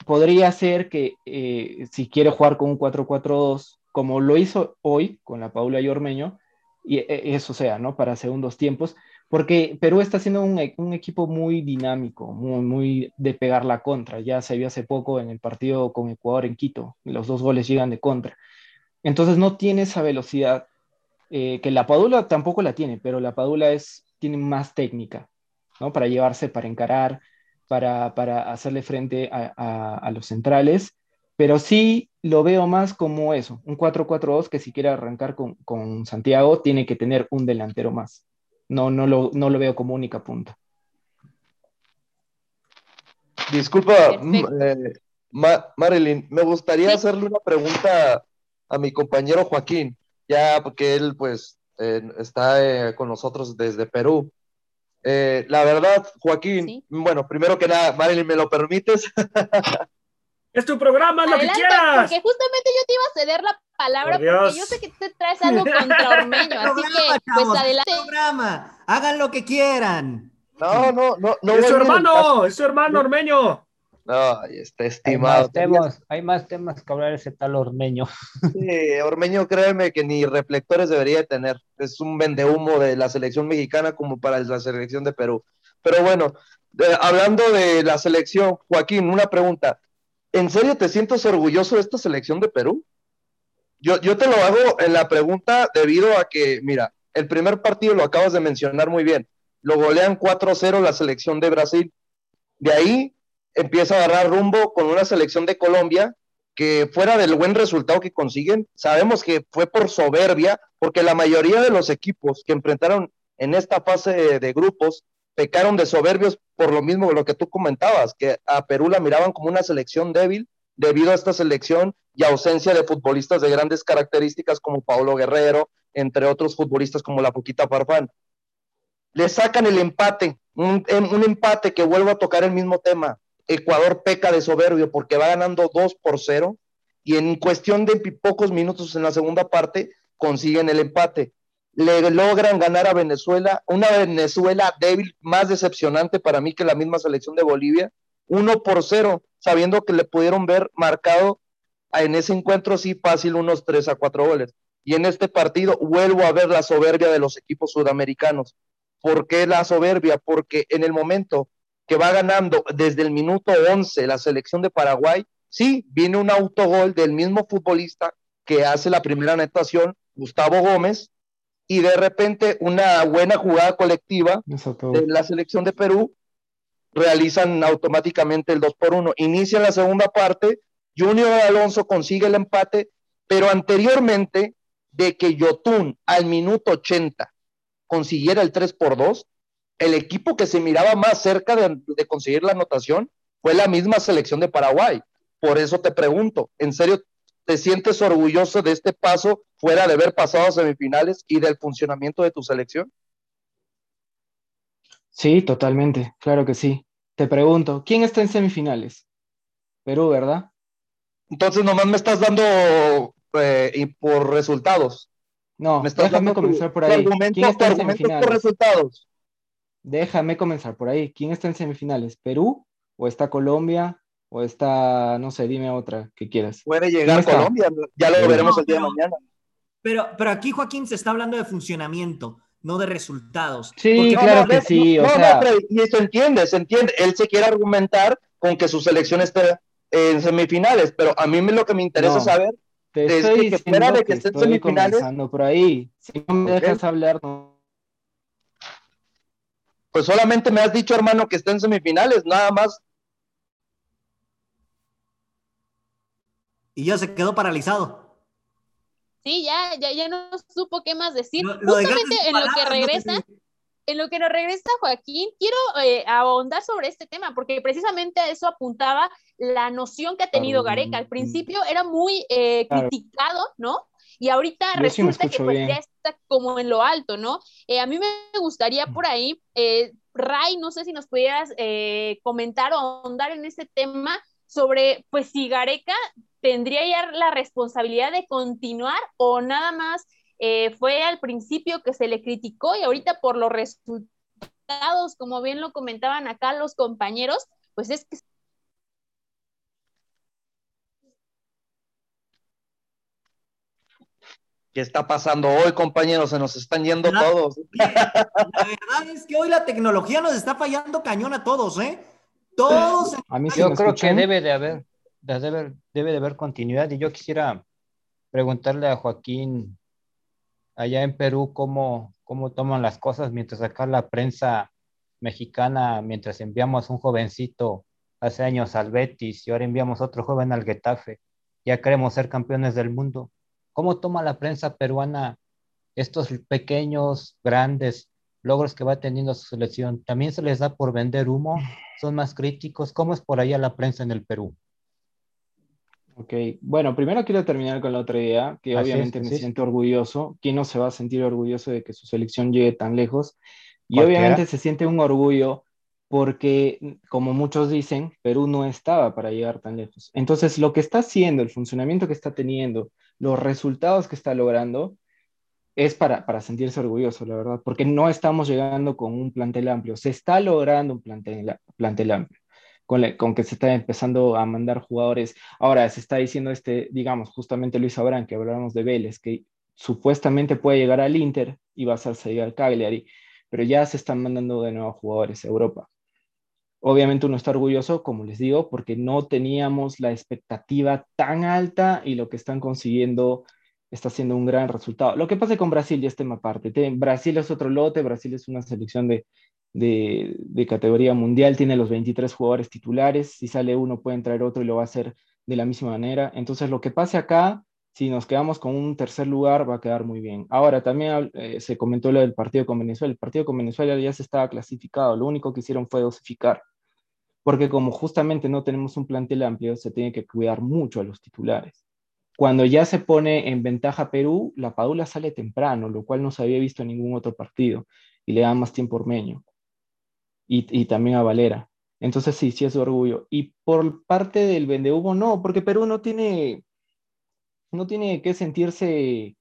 podría ser que eh, si quiere jugar con un 4-4-2, como lo hizo hoy con la Paula y Ormeño, y eh, eso sea, ¿no? Para segundos tiempos, porque Perú está siendo un, e- un equipo muy dinámico, muy, muy de pegar la contra. Ya se vio hace poco en el partido con Ecuador en Quito, los dos goles llegan de contra. Entonces no tiene esa velocidad, eh, que la Padula tampoco la tiene, pero la Padula es, tiene más técnica, ¿no? Para llevarse, para encarar, para, para hacerle frente a los centrales, pero sí lo veo más como eso, un 4-4-2 que si quiere arrancar con, con Santiago tiene que tener un delantero más. No, no, lo, no lo veo como única punta. Disculpa, mm, eh, Ma- Marilyn, me gustaría Sí. hacerle una pregunta a mi compañero Joaquín, ya porque él pues eh, está eh, con nosotros desde Perú. Eh, la verdad, Joaquín, Sí. bueno, primero que nada, Marilyn, ¿me lo permites? Es tu programa, lo que quieras. porque justamente yo te iba a ceder la palabra Por Dios. porque yo sé que tú traes algo contra Ormeño, así que pues adelante. programa. Hagan lo que quieran. No, no, no, no. es su hermano, es su hermano ormeño. No, está Hay estimado. más temas, hay más temas que hablar ese tal Ormeño. Sí, Ormeño, créeme que ni reflectores debería de tener. Es un vendehumo de la selección mexicana como para la selección de Perú. Pero bueno, de- hablando de la selección, Joaquín, una pregunta. ¿En serio te sientes orgulloso de esta selección de Perú? Yo, yo te lo hago en la pregunta debido a que, mira, el primer partido lo acabas de mencionar muy bien. Lo golean 4-0 la selección de Brasil. De ahí empieza a agarrar rumbo con una selección de Colombia que fuera del buen resultado que consiguen, sabemos que fue por soberbia, porque la mayoría de los equipos que enfrentaron en esta fase de, de grupos pecaron de soberbios por lo mismo lo que tú comentabas, que a Perú la miraban como una selección débil debido a esta selección y ausencia de futbolistas de grandes características como Paulo Guerrero, entre otros futbolistas como la Poquita Farfán. Le sacan el empate, un, un empate que vuelvo a tocar el mismo tema. Ecuador peca de soberbio porque va ganando 2 por 0 y en cuestión de pocos minutos en la segunda parte consiguen el empate. Le logran ganar a Venezuela, una Venezuela débil, más decepcionante para mí que la misma selección de Bolivia, 1 por 0, sabiendo que le pudieron ver marcado en ese encuentro sí fácil unos 3 a 4 goles. Y en este partido vuelvo a ver la soberbia de los equipos sudamericanos. ¿Por qué la soberbia? Porque en el momento que va ganando desde el minuto 11 la selección de Paraguay, sí, viene un autogol del mismo futbolista que hace la primera anotación, Gustavo Gómez, y de repente una buena jugada colectiva de la selección de Perú realizan automáticamente el 2 por 1. Inicia la segunda parte, Junior Alonso consigue el empate, pero anteriormente de que Yotun al minuto 80 consiguiera el 3 por 2, el equipo que se miraba más cerca de, de, conseguir la anotación fue la misma selección de Paraguay. Por eso te pregunto, ¿en serio te sientes orgulloso de este paso fuera de haber pasado a semifinales y del funcionamiento de tu selección? Sí, totalmente, claro que sí. Te pregunto, ¿quién está en semifinales? Perú, ¿verdad? Entonces nomás me estás dando eh, y por resultados. No, Me estás déjame dando tu- comenzar por ahí. argumento- ¿Quién está en argumento por semifinales? resultados. Déjame comenzar por ahí. ¿Quién está en semifinales? ¿Perú? ¿O está Colombia? ¿O está, no sé, dime otra que quieras? Puede ¿Quién llegar está? Colombia, ya lo veremos el día de mañana. Pero, pero aquí, Joaquín, se está hablando de funcionamiento, no de resultados. Sí, Porque- claro que no, sí, o no, no, sea, y se entiende, se entiende. Él se quiere argumentar con que su selección esté en semifinales, pero a mí me- lo que me interesa No. saber te es estoy que, que diciendo fuera de que esté en estoy semifinales, comenzando por ahí. Si no me dejas hablar, no. pues solamente me has dicho, hermano, que está en semifinales, nada más. Y ya se quedó paralizado. Sí, ya, ya, ya no supo qué más decir. Lo- lo dejaste Justamente en lo que no regresa, en lo que nos regresa Joaquín, quiero eh, ahondar sobre este tema, porque precisamente a eso apuntaba la noción que ha tenido Claro. Gareca. Al principio era muy eh, criticado, ¿no? Y ahorita Yo sí me resulta que pues ya está como en lo alto, ¿no? Eh, a mí me gustaría por ahí, eh, Ray, no sé si nos pudieras eh, comentar o ahondar en este tema sobre, pues si Gareca tendría ya la responsabilidad de continuar o nada más eh, fue al principio que se le criticó y ahorita por los resultados, como bien lo comentaban acá los compañeros, pues es que ¿Qué está pasando hoy, compañeros? Se nos están yendo todos. La verdad es que hoy la tecnología nos está fallando cañón a todos, ¿eh? Todos. A mí sí Yo creo que escuchan. debe de haber, de haber- debe de haber continuidad y yo quisiera preguntarle a Joaquín allá en Perú cómo, cómo toman las cosas mientras acá la prensa mexicana, mientras enviamos un jovencito hace años al Betis y ahora enviamos otro joven al Getafe, ya queremos ser campeones del mundo. ¿Cómo toma la prensa peruana estos pequeños, grandes logros que va teniendo su selección? ¿También se les da por vender humo? ¿Son más críticos? ¿Cómo es por allá la prensa en el Perú? Ok, bueno, primero quiero terminar con la otra idea, que Así es, obviamente así me es. siento orgulloso. ¿Quién no se va a sentir orgulloso de que su selección llegue tan lejos? Y Cualquiera. obviamente se siente un orgullo porque, como muchos dicen, Perú no estaba para llegar tan lejos. Entonces, lo que está haciendo, el funcionamiento que está teniendo, los resultados que está logrando, es para, para sentirse orgulloso, la verdad, porque no estamos llegando con un plantel amplio, se está logrando un plantel, plantel amplio, con, con que se está empezando a mandar jugadores. Ahora se está diciendo este, digamos, justamente Luis Abrán, que hablábamos de Vélez, que supuestamente puede llegar al Inter y va a hacer salir al Cagliari, pero ya se están mandando de nuevo jugadores a Europa. Obviamente uno está orgulloso, como les digo, porque no teníamos la expectativa tan alta y lo que están consiguiendo está siendo un gran resultado. Lo que pasa con Brasil ya es tema aparte. Te- Brasil es otro lote, Brasil es una selección de, de, de categoría mundial, tiene los 23 jugadores titulares, si sale uno puede entrar otro y lo va a hacer de la misma manera. Entonces lo que pase acá, si nos quedamos con un tercer lugar, va a quedar muy bien. Ahora también eh, se comentó lo del partido con Venezuela. El partido con Venezuela ya se estaba clasificado, lo único que hicieron fue dosificar porque como justamente no tenemos un plantel amplio, se tiene que cuidar mucho a los titulares. Cuando ya se pone en ventaja Perú, la Padula sale temprano, lo cual no se había visto en ningún otro partido, y le da más tiempo a Ormeño, y, también a Valera. Entonces sí, sí es orgullo. Y por parte del Vendehumo, no, porque Perú no tiene, no tiene que sentirse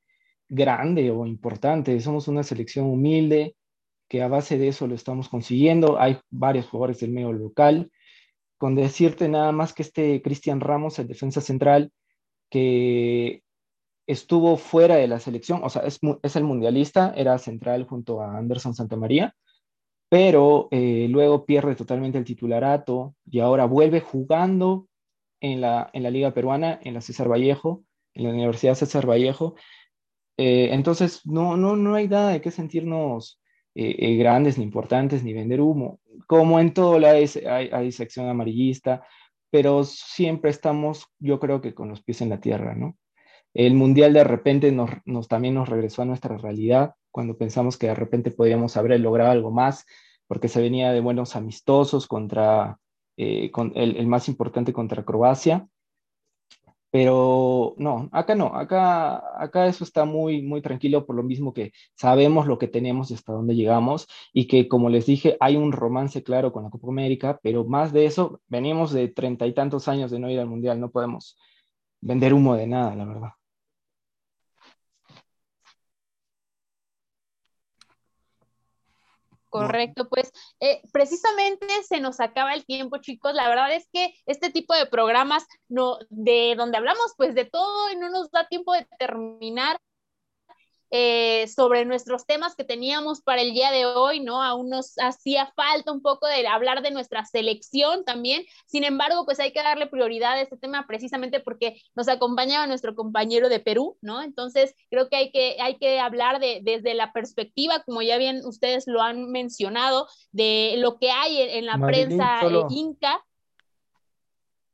grande o importante, somos una selección humilde, que a base de eso lo estamos consiguiendo. Hay varios jugadores del medio local. Con decirte nada más que este Cristian Ramos, el defensa central, que estuvo fuera de la selección, o sea, es, es el mundialista, era central junto a Anderson Santamaría, pero eh, luego pierde totalmente el titularato y ahora vuelve jugando en la, en la Liga Peruana, en la César Vallejo, en la Universidad César Vallejo. Eh, entonces, no, no, no hay nada de qué sentirnos eh, grandes, ni importantes, ni vender humo. Como en todo la hay sección amarillista, pero siempre estamos, yo creo que con los pies en la tierra, ¿no? El mundial de repente nos, nos, también nos regresó a nuestra realidad, cuando pensamos que de repente podíamos haber logrado algo más, porque se venía de buenos amistosos contra, eh, con el, el más importante contra Croacia, pero no, acá no, acá, acá eso está muy, muy tranquilo por lo mismo que sabemos lo que tenemos y hasta dónde llegamos y que como les dije hay un romance claro con la Copa América, pero más de eso, venimos de treinta y tantos años de no ir al Mundial, no podemos vender humo de nada, la verdad. Correcto, pues eh, precisamente se nos acaba el tiempo, chicos. La verdad es que este tipo de programas no, de donde hablamos pues de todo y no nos da tiempo de terminar eh, sobre nuestros temas que teníamos para el día de hoy, ¿no? Aún nos hacía falta un poco de hablar de nuestra selección también. Sin embargo, pues hay que darle prioridad a este tema precisamente porque nos acompañaba nuestro compañero de Perú, ¿no? Entonces, creo que hay que, hay que hablar de, desde la perspectiva, como ya bien ustedes lo han mencionado, de lo que hay en, la prensa eh, inca.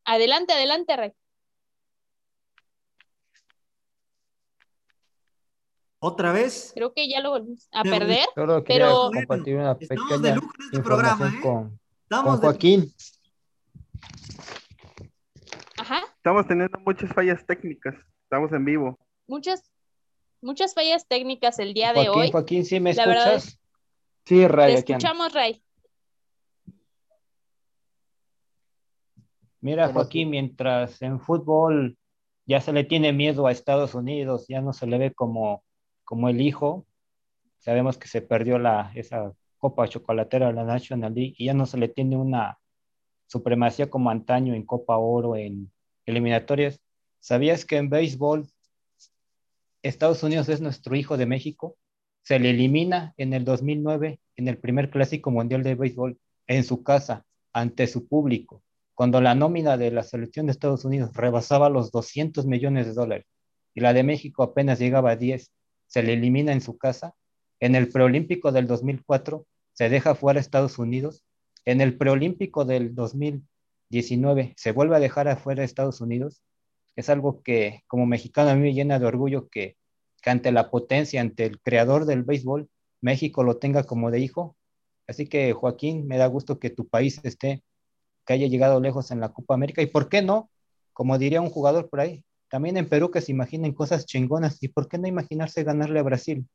Adelante, adelante, Rey. ¿Otra vez? Creo que ya lo volvimos a perder. Solo pero compartir una pequeña de este programa, ¿eh? con, Joaquín. Ajá. Estamos teniendo muchas fallas técnicas. Estamos en vivo. Muchas, muchas fallas técnicas el día de hoy. Joaquín, ¿sí me escuchas? sí, Ray. Te escuchamos, Ray. Mira, Joaquín, mientras en fútbol ya se le tiene miedo a Estados Unidos, ya no se le ve como como el hijo, sabemos que se perdió la, esa Copa Chocolatera de la National League y ya no se le tiene una supremacía como antaño en Copa Oro, en eliminatorias. ¿Sabías que en béisbol Estados Unidos es nuestro hijo de México? Se le elimina en el 2009 en el primer clásico mundial de béisbol en su casa, ante su público, cuando la nómina de la selección de Estados Unidos rebasaba los 200 millones de dólares y la de México apenas llegaba a 10 se le elimina en su casa. En el preolímpico del 2004 se deja fuera Estados Unidos. En el preolímpico del 2019 se vuelve a dejar afuera Estados Unidos. Es algo que como mexicano a mí me llena de orgullo que, que ante la potencia, ante el creador del béisbol, México lo tenga como de hijo. Así que Joaquín, me da gusto que tu país esté, que haya llegado lejos en la Copa América. ¿Y por qué no? Como diría un jugador por ahí, también en Perú que se imaginen cosas chingonas. ¿Y por qué no imaginarse ganarle a Brasil?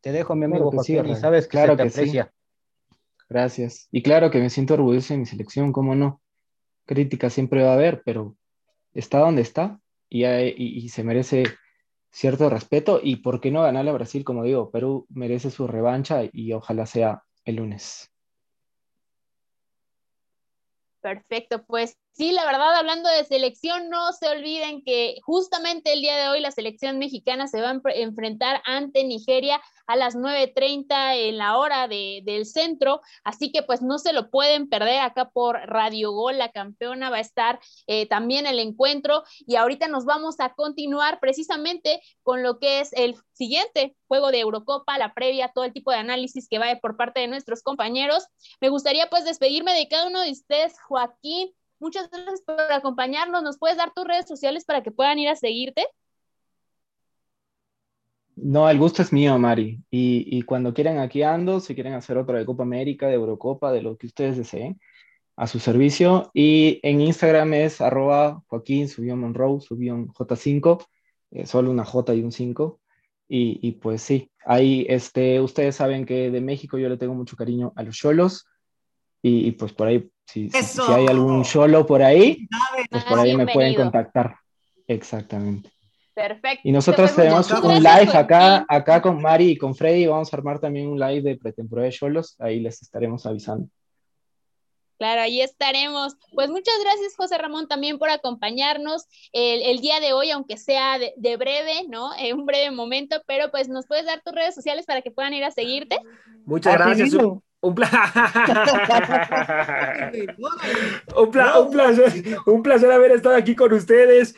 Te dejo, mi amigo Joaquín, y sabes que claro se te aprecia. Gracias. Y claro que me siento orgulloso de mi selección, ¿cómo no? Crítica siempre va a haber, pero está donde está y, y, se merece cierto respeto. ¿Y por qué no ganarle a Brasil? Como digo, Perú merece su revancha y ojalá sea el lunes. Perfecto, pues sí, la verdad, hablando de selección, no se olviden que justamente el día de hoy la selección mexicana se va a enfrentar ante Nigeria a las 9.30 en la hora del centro, así que pues no se lo pueden perder acá por Radio Gol, la campeona va a estar eh, también el encuentro y ahorita nos vamos a continuar precisamente con lo que es el siguiente juego de Eurocopa, la previa, todo el tipo de análisis que va por parte de nuestros compañeros. Me gustaría pues despedirme de cada uno de ustedes, Joaquín. Muchas gracias por acompañarnos. ¿Nos puedes dar tus redes sociales para que puedan ir a seguirte? No, el gusto es mío, Mari. Y, cuando quieran aquí ando, si quieren hacer otro de Copa América, de Eurocopa, de lo que ustedes deseen, a su servicio. Y en Instagram es arroba Joaquín, subió Monroe, subió J5, eh, solo una J y un 5. Y, pues sí, ahí este, ustedes saben que de México yo le tengo mucho cariño a los cholos. Y, pues por ahí, si, si, hay algún cholo por ahí, pues por ahí me pueden contactar. Exactamente. Perfecto. Y nosotros tenemos un live acá, acá con Mari y con Freddy. Vamos a armar también un live de pretemporada de cholos. Ahí les estaremos avisando. Claro, ahí estaremos. Pues muchas gracias, José Ramón, también por acompañarnos el, día de hoy, aunque sea de, breve, ¿no? En un breve momento, pero pues nos puedes dar tus redes sociales para que puedan ir a seguirte. Muchas gracias. Un, un, placer, un placer haber estado aquí con ustedes.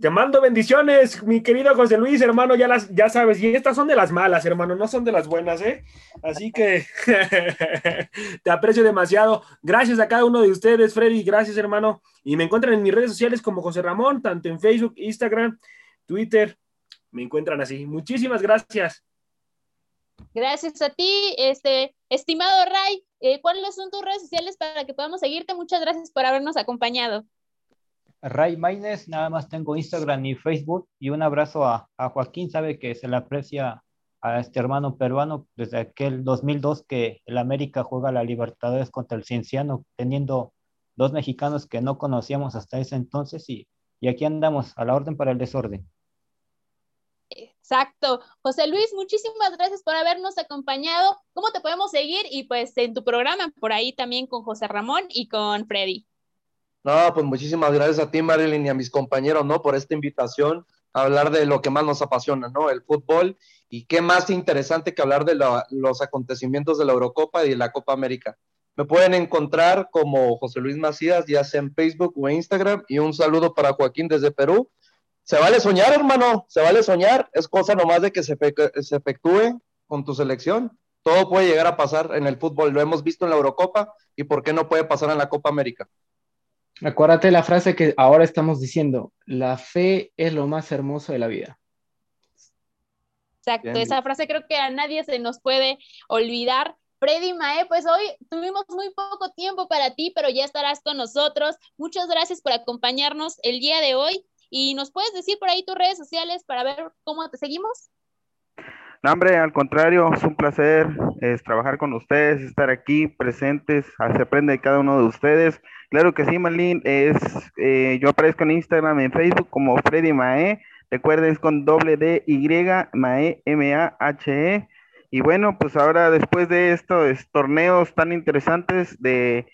Te mando bendiciones, mi querido José Luis, hermano, ya las, ya sabes, y estas son de las malas, hermano, no son de las buenas, ¿eh? Así que te aprecio demasiado. Gracias a cada uno de ustedes, Freddy, gracias, hermano. Y me encuentran en mis redes sociales como José Ramón, tanto en Facebook, Instagram, Twitter, me encuentran así. Muchísimas gracias. Gracias a ti, este, estimado Ray. Eh, ¿Cuáles son tus redes sociales para que podamos seguirte? Muchas gracias por habernos acompañado. Ray Maines, nada más tengo Instagram y Facebook y un abrazo a, Joaquín, sabe que se le aprecia a este hermano peruano desde aquel 2002 que el América juega la Libertadores contra el Cienciano, teniendo dos mexicanos que no conocíamos hasta ese entonces y, y aquí andamos a la orden para el desorden. Exacto. José Luis, muchísimas gracias por habernos acompañado. ¿Cómo te podemos seguir? Y pues en tu programa, por ahí también con José Ramón y con Freddy. No, pues muchísimas gracias a ti, Marilyn, y a mis compañeros, ¿no? Por esta invitación a hablar de lo que más nos apasiona, ¿no? El fútbol. Y qué más interesante que hablar de los acontecimientos de la Eurocopa y de la Copa América. Me pueden encontrar como José Luis Macías, ya sea en Facebook o Instagram. Y un saludo para Joaquín desde Perú se vale soñar, hermano, se vale soñar, es cosa nomás de que se, se efectúe con tu selección. Todo puede llegar a pasar en el fútbol, lo hemos visto en la Eurocopa y por qué no puede pasar en la Copa América. Acuérdate la frase que ahora estamos diciendo, la fe es lo más hermoso de la vida. Exacto, esa frase creo que a nadie se nos puede olvidar. Freddy Mae, pues hoy tuvimos muy poco tiempo para ti, pero ya estarás con nosotros. Muchas gracias por acompañarnos el día de hoy y nos puedes decir por ahí tus redes sociales para ver cómo te seguimos. No, hombre, al contrario, es un placer es, trabajar con ustedes, estar aquí presentes, se aprende de cada uno de ustedes. Claro que sí, Marlene, es, eh, yo aparezco en Instagram, en Facebook como Freddy Mae, recuerden es con doble D Y, Mae, M-A-H-E. Y bueno, pues ahora después de estos torneos tan interesantes de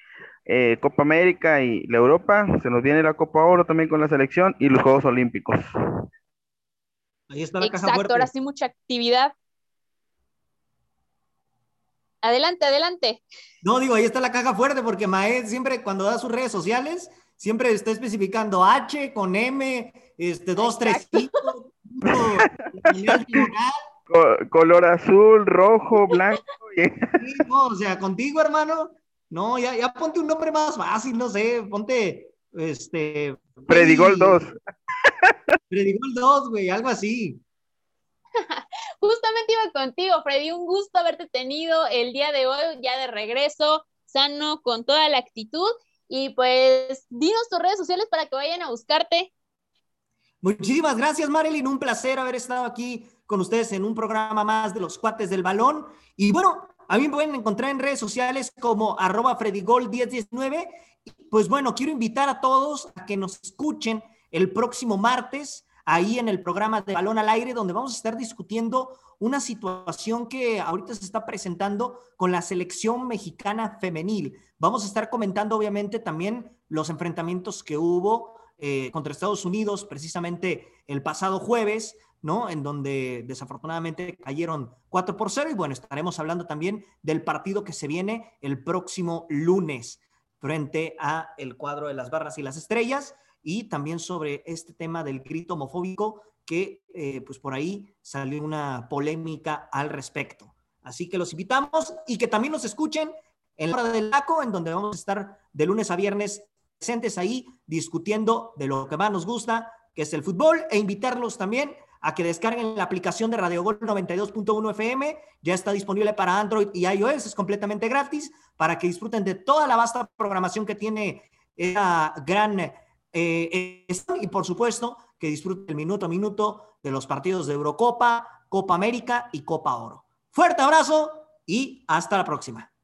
eh, Copa América y la Europa, se nos viene la Copa Oro también con la selección y los Juegos Olímpicos. Ahí está la Exacto, caja fuerte. ahora sí mucha actividad. Adelante, adelante. No, digo, ahí está la caja fuerte porque Mae siempre cuando da sus redes sociales, siempre está especificando H con M, este, dos, tres, cinco, color azul, rojo, blanco. o sea, contigo, hermano, no, ya, ya ponte un nombre más fácil, no sé, ponte, este... Predigol 2. Predigol 2, güey, algo así. Justamente iba contigo, Freddy, un gusto haberte tenido el día de hoy, ya de regreso, sano, con toda la actitud. Y pues, dinos tus redes sociales para que vayan a buscarte. Muchísimas gracias, Marilyn. Un placer haber estado aquí con ustedes en un programa más de los cuates del balón. Y bueno, a mí me pueden encontrar en redes sociales como arroba fredigol1019. Pues bueno, quiero invitar a todos a que nos escuchen el próximo martes ahí en el programa de Balón al Aire, donde vamos a estar discutiendo una situación que ahorita se está presentando con la selección mexicana femenil. Vamos a estar comentando obviamente también los enfrentamientos que hubo eh, contra Estados Unidos precisamente el pasado jueves, ¿no? En donde desafortunadamente cayeron 4 por 0 y bueno, estaremos hablando también del partido que se viene el próximo lunes frente a el cuadro de las barras y las estrellas y también sobre este tema del grito homofóbico que eh, pues por ahí salió una polémica al respecto. Así que los invitamos y que también nos escuchen en la hora del laco, en donde vamos a estar de lunes a viernes presentes ahí discutiendo de lo que más nos gusta, que es el fútbol, e invitarlos también a que descarguen la aplicación de Radio Gol 92.1 FM. Ya está disponible para Android y iOS, es completamente gratis para que disfruten de toda la vasta programación que tiene esa gran eh, y por supuesto que disfruten el minuto a minuto de los partidos de Eurocopa, Copa América y Copa Oro. Fuerte abrazo y hasta la próxima.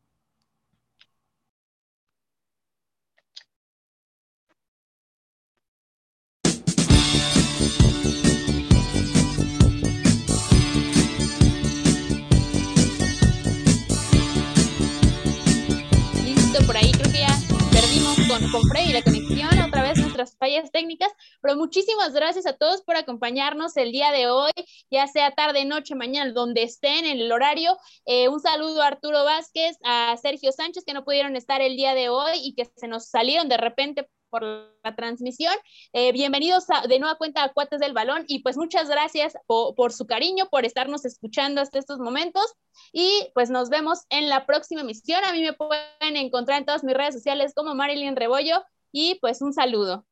Con, Freddy la conexión, otra vez nuestras fallas técnicas, pero muchísimas gracias a todos por acompañarnos el día de hoy, ya sea tarde, noche, mañana, donde estén en el horario. Eh, un saludo a Arturo Vázquez, a Sergio Sánchez, que no pudieron estar el día de hoy y que se nos salieron de repente por la transmisión. Eh, bienvenidos de nueva cuenta a Cuates del Balón y pues muchas gracias por, su cariño, por estarnos escuchando hasta estos momentos y pues nos vemos en la próxima emisión. A mí me pueden encontrar en todas mis redes sociales como Marilyn Rebollo y pues un saludo.